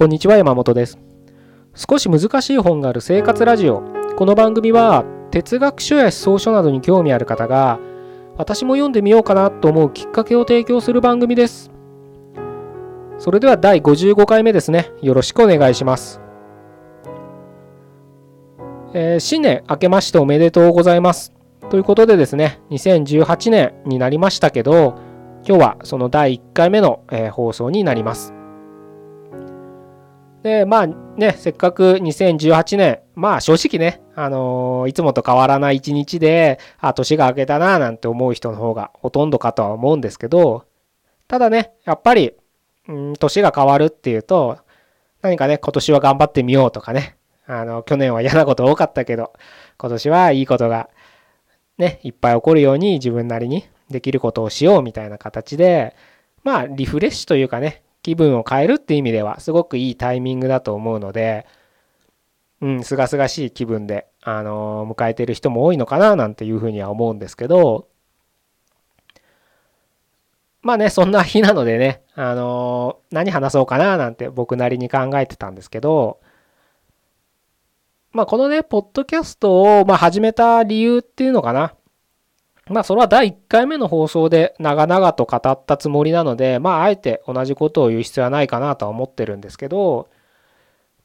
こんにちは山本です。少し難しい本がある生活ラジオ。この番組は哲学書や思想書などに興味ある方が私も読んでみようかなと思うきっかけを提供する番組です。それでは第55回目ですね。よろしくお願いします。えー、新年明けましておめでとうございます。ということでですね2018年になりましたけど今日はその第1回目の、えー、放送になります。で、まあね、せっかく2018年、まあ正直ね、あのー、いつもと変わらない一日で、あ、年が明けたな、なんて思う人の方がほとんどかとは思うんですけど、ただね、やっぱり、うん、年が変わるっていうと、何かね、今年は頑張ってみようとかね、あの、去年は嫌なこと多かったけど、今年はいいことが、ね、いっぱい起こるように自分なりにできることをしようみたいな形で、まあ、リフレッシュというかね、気分を変えるって意味ではすごくいいタイミングだと思うので、うん、すがすがしい気分で、あの、迎えてる人も多いのかななんていうふうには思うんですけど、まあね、そんな日なのでね、あの、何話そうかななんて僕なりに考えてたんですけど、まあこのね、ポッドキャストを、まあ、始めた理由っていうのかな。まあそれは第1回目の放送で長々と語ったつもりなので、まああえて同じことを言う必要はないかなとは思ってるんですけど、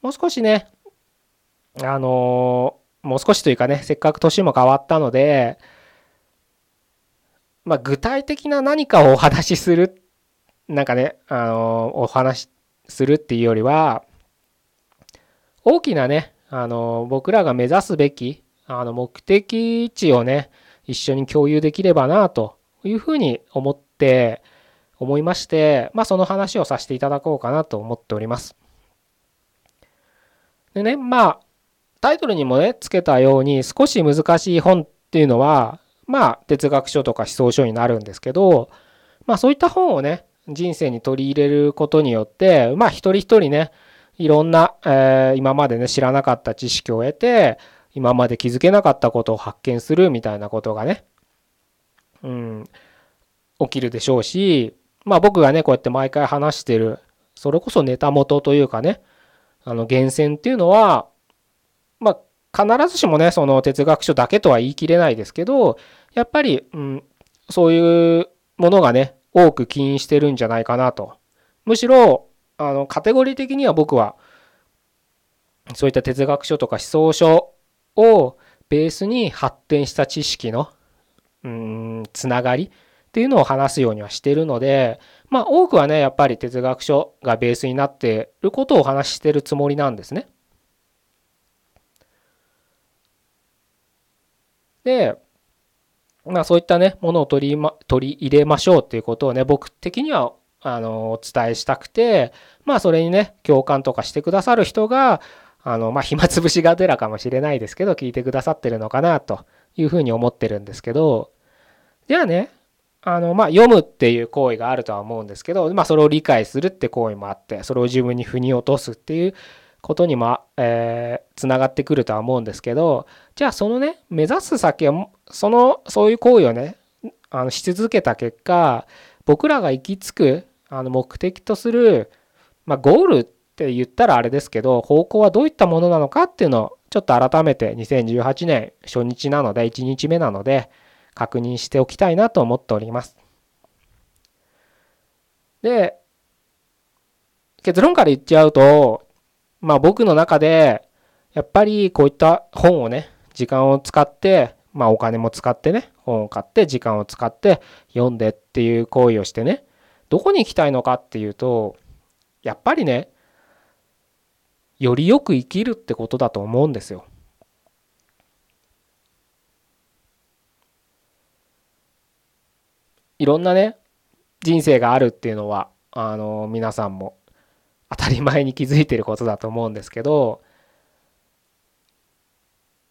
もう少しね、あのー、もう少しというかね、せっかく年も変わったので、まあ具体的な何かをお話しする、なんかね、あのー、お話しするっていうよりは、大きなね、あのー、僕らが目指すべき、あの目的地をね、一緒に共有できればなというふうに思って思いまして、まあ、その話をさせていただこうかなと思っております。でね、まあ、タイトルにもね、つけたように少し難しい本っていうのは、まあ、哲学書とか思想書になるんですけど、まあ、そういった本をね、人生に取り入れることによって、まあ、一人一人ね、いろんな、えー、今までね、知らなかった知識を得て、今まで気づけなかったことを発見するみたいなことがね、うん、起きるでしょうし、まあ僕がね、こうやって毎回話してる、それこそネタ元というかね、あの源泉っていうのは、まあ必ずしもね、その哲学書だけとは言い切れないですけど、やっぱり、うん、そういうものがね、多く起因してるんじゃないかなと。むしろ、あの、カテゴリー的には僕は、そういった哲学書とか思想書をベースに発展した知識のうんつながりっていうのを話すようにはしてるのでまあ多くはねやっぱり哲学書がベースになってることをお話ししてるつもりなんですね。でまあそういったねものを取り,、ま、取り入れましょうっていうことをね僕的にはあのお伝えしたくてまあそれにね共感とかしてくださる人があの、まあ、暇つぶしがてらかもしれないですけど、聞いてくださってるのかなというふうに思ってるんですけど、じゃあね、あの、まあ、読むっていう行為があるとは思うんですけど、まあ、それを理解するって行為もあって、それを自分に腑に落とすっていうことにも、えー、つながってくるとは思うんですけど、じゃあそのね、目指す先は、その、そういう行為をね、あのし続けた結果、僕らが行き着く、あの、目的とする、まあ、ゴールって言ったらあれですけど、方向はどういったものなのかっていうのをちょっと改めて2018年初日なので、1日目なので確認しておきたいなと思っております。で、結論から言っちゃうと、まあ僕の中で、やっぱりこういった本をね、時間を使って、まあお金も使ってね、本を買って時間を使って読んでっていう行為をしてね、どこに行きたいのかっていうと、やっぱりね、よりよく生きるってことだと思うんですよ。いろんなね人生があるっていうのはあの皆さんも当たり前に気づいてることだと思うんですけど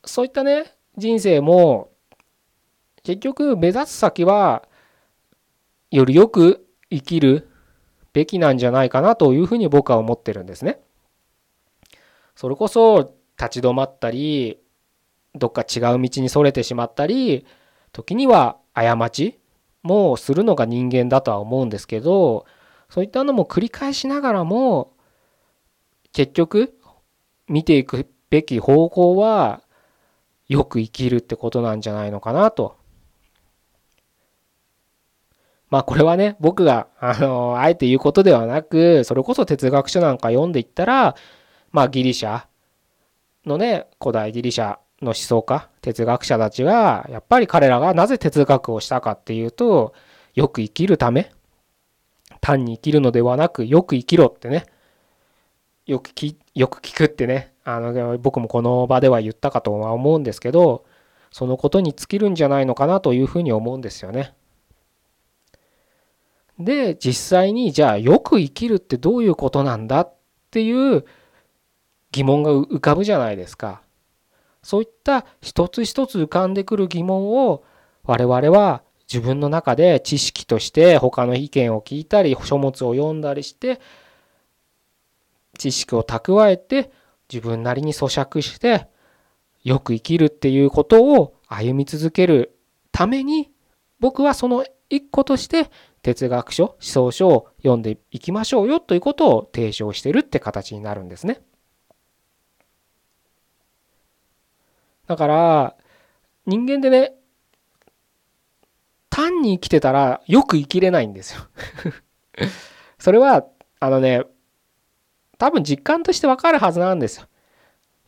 そういったね人生も結局目指す先はよりよく生きるべきなんじゃないかなというふうに僕は思ってるんですね。それこそ立ち止まったりどっか違う道にそれてしまったり時には過ちもするのが人間だとは思うんですけどそういったのも繰り返しながらも結局見ていくべき方向はよく生きるってことなんじゃないのかなと。まあこれはね僕があのあえて言うことではなくそれこそ哲学書なんか読んでいったらまあギリシャのね古代ギリシャの思想家哲学者たちがやっぱり彼らがなぜ哲学をしたかっていうとよく生きるため単に生きるのではなくよく生きろってねよくきよく聞くってねあの僕もこの場では言ったかとは思うんですけどそのことに尽きるんじゃないのかなというふうに思うんですよね。で実際にじゃあよく生きるってどういうことなんだっていう疑問が浮かぶじゃないですか。そういった一つ一つ浮かんでくる疑問を我々は自分の中で知識として他の意見を聞いたり書物を読んだりして知識を蓄えて自分なりに咀嚼してよく生きるっていうことを歩み続けるために僕はその一個として哲学書思想書を読んでいきましょうよということを提唱してるって形になるんですね。だから人間でね単に生きてたらよく生きれないんですよ それはあのね多分実感としてわかるはずなんですよ。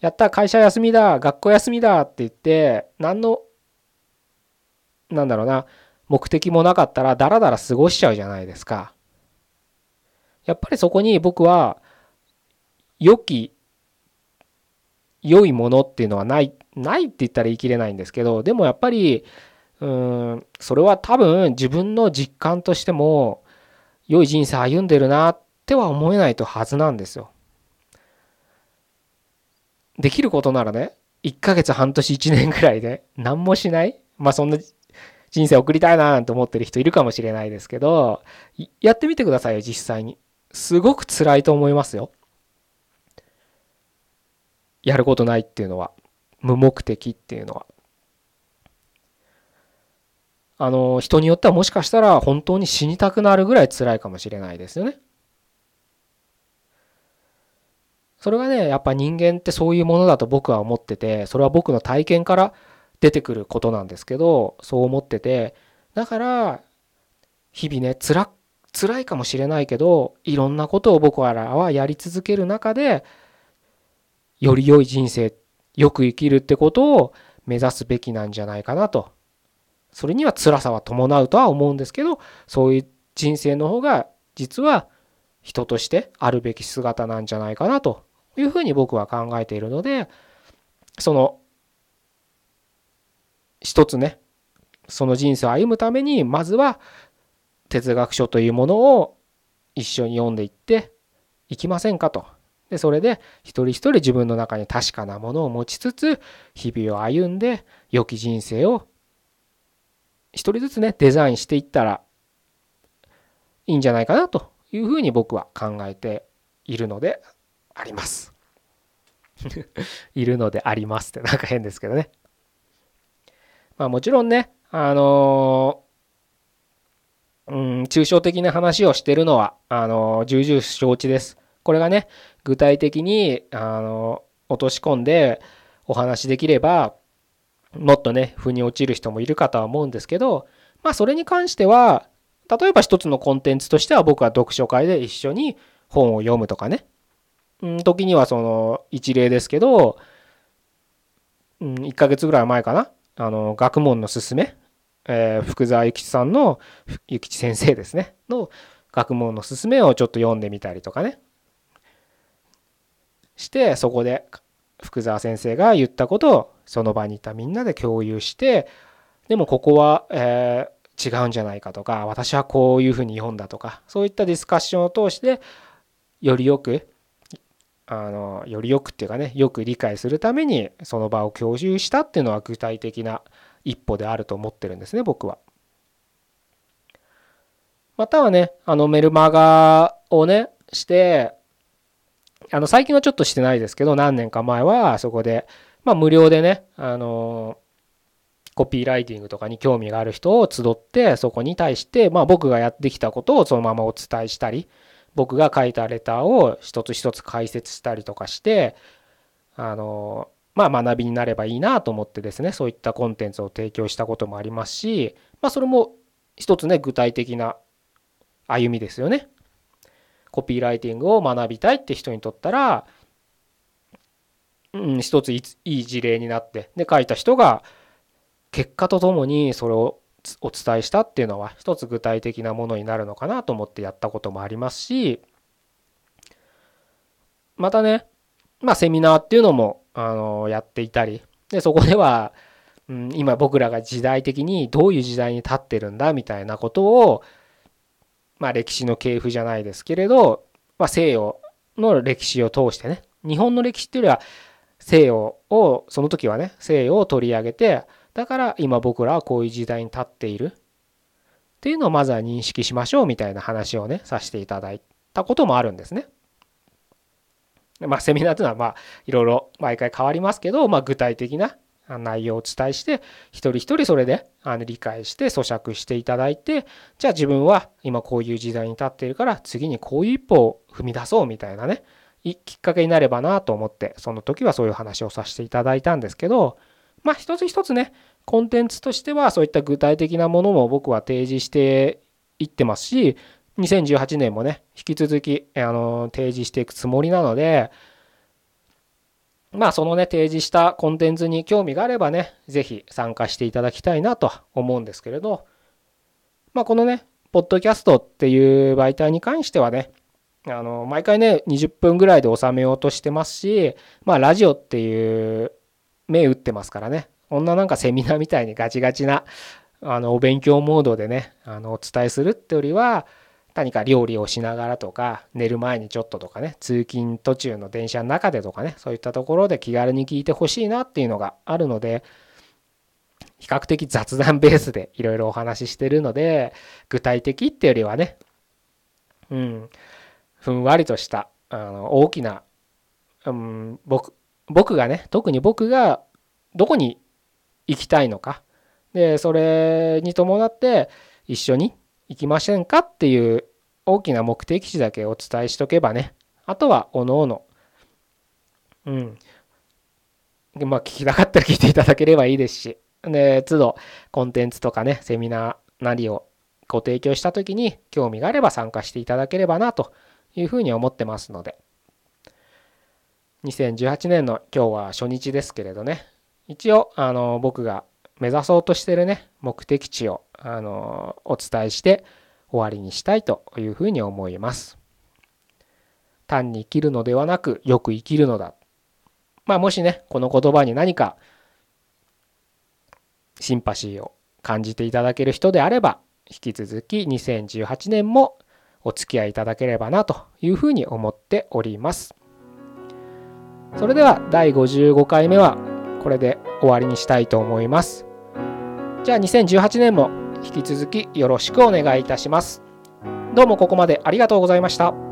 やった会社休みだ学校休みだって言って何のなんだろうな目的もなかったらダラダラ過ごしちゃうじゃないですか。やっぱりそこに僕は良き良いものっていうのはないないって言ったら言い切れないんですけどでもやっぱりうんそれは多分自分の実感としても良い人生歩んでるなっては思えないとはずなんですよ。できることならね1ヶ月半年1年ぐらいで何もしないまあそんな人生送りたいななんて思ってる人いるかもしれないですけどやってみてくださいよ実際に。すごく辛いと思いますよ。やることないっていうのは無目的っていうのは。あの人によってはもしかしたら本当に死にたくなるぐらい辛いかもしれないですよね。それがねやっぱ人間ってそういうものだと僕は思っててそれは僕の体験から出てくることなんですけどそう思っててだから日々ね辛辛いかもしれないけどいろんなことを僕らはやり続ける中でより良い人生よく生きるってことを目指すべきなんじゃないかなとそれには辛さは伴うとは思うんですけどそういう人生の方が実は人としてあるべき姿なんじゃないかなというふうに僕は考えているのでその一つねその人生を歩むためにまずは哲学書というものを一緒に読んでいっていきませんかと。でそれで一人一人自分の中に確かなものを持ちつつ日々を歩んで良き人生を一人ずつねデザインしていったらいいんじゃないかなというふうに僕は考えているのであります。いるのでありますってなんか変ですけどね。まあもちろんね、あの、うん、抽象的な話をしてるのは、あの、重々承知です。これがね、具体的に、あの、落とし込んでお話できれば、もっとね、腑に落ちる人もいるかとは思うんですけど、まあそれに関しては、例えば一つのコンテンツとしては僕は読書会で一緒に本を読むとかね、うん、時にはその一例ですけど、うん、1ヶ月ぐらい前かな、あの、学問のすすめ、え、福沢諭吉さんの、諭吉先生ですね、の学問のすすめをちょっと読んでみたりとかね、して、そこで福沢先生が言ったことをその場にいたみんなで共有して、でもここは、えー、違うんじゃないかとか、私はこういうふうに読んだとか、そういったディスカッションを通して、よりよくあのよりよくっていうかねよく理解するためにその場を共有したっていうのは具体的な一歩であると思ってるんですね僕は。またはねあのメルマガをねしてあの最近はちょっとしてないですけど何年か前はそこでまあ無料でねあのコピーライティングとかに興味がある人を集ってそこに対してまあ僕がやってきたことをそのままお伝えしたり僕が書いたレターを一つ一つ解説したりとかしてあのまあ学びになればいいなと思ってですねそういったコンテンツを提供したこともありますしまあそれも一つね具体的な歩みですよね。コピーライティングを学びたいって人にとったら、うん、一ついい事例になってで書いた人が結果とともにそれをお伝えしたっていうのは一つ具体的なものになるのかなと思ってやったこともありますしまたねまあセミナーっていうのもあのやっていたりでそこでは、うん、今僕らが時代的にどういう時代に立ってるんだみたいなことをまあ歴史の系譜じゃないですけれど、まあ、西洋の歴史を通してね日本の歴史っていうよりは西洋をその時はね西洋を取り上げてだから今僕らはこういう時代に立っているっていうのをまずは認識しましょうみたいな話をねさせていただいたこともあるんですね。まあセミナーというのはまあいろいろ毎回変わりますけど、まあ、具体的な内容をお伝えして一人一人それであの理解して咀嚼していただいてじゃあ自分は今こういう時代に立っているから次にこういう一歩を踏み出そうみたいなねきっかけになればなと思ってその時はそういう話をさせていただいたんですけどまあ一つ一つねコンテンツとしてはそういった具体的なものも僕は提示していってますし2018年もね引き続きあの提示していくつもりなのでまあそのね提示したコンテンツに興味があればね是非参加していただきたいなと思うんですけれどまあこのねポッドキャストっていう媒体に関してはねあの毎回ね20分ぐらいで収めようとしてますしまあラジオっていう目打ってますからねこんななんかセミナーみたいにガチガチなあのお勉強モードでねあのお伝えするってよりは何か料理をしながらとか寝る前にちょっととかね通勤途中の電車の中でとかねそういったところで気軽に聞いてほしいなっていうのがあるので比較的雑談ベースでいろいろお話ししてるので具体的っていうよりはねうんふんわりとしたあの大きな、うん、僕僕がね特に僕がどこに行きたいのか。でそれに伴って一緒に行きませんかっていう大きな目的地だけお伝えしとけばね。あとはおのおの。うん。まあ聞きたかったら聞いていただければいいですし。で都度コンテンツとかねセミナーなりをご提供した時に興味があれば参加していただければなというふうに思ってますので。2018年の今日は初日ですけれどね。一応あの僕が目指そうとしてるね目的地をあのお伝えして終わりにしたいというふうに思います。単に生きるのではなくよく生きるのだ。まあもしねこの言葉に何かシンパシーを感じていただける人であれば引き続き2018年もお付き合いいただければなというふうに思っております。それでは第55回目はこれで終わりにしたいと思います。じゃあ2018年も引き続きよろしくお願いいたします。どうもここまでありがとうございました。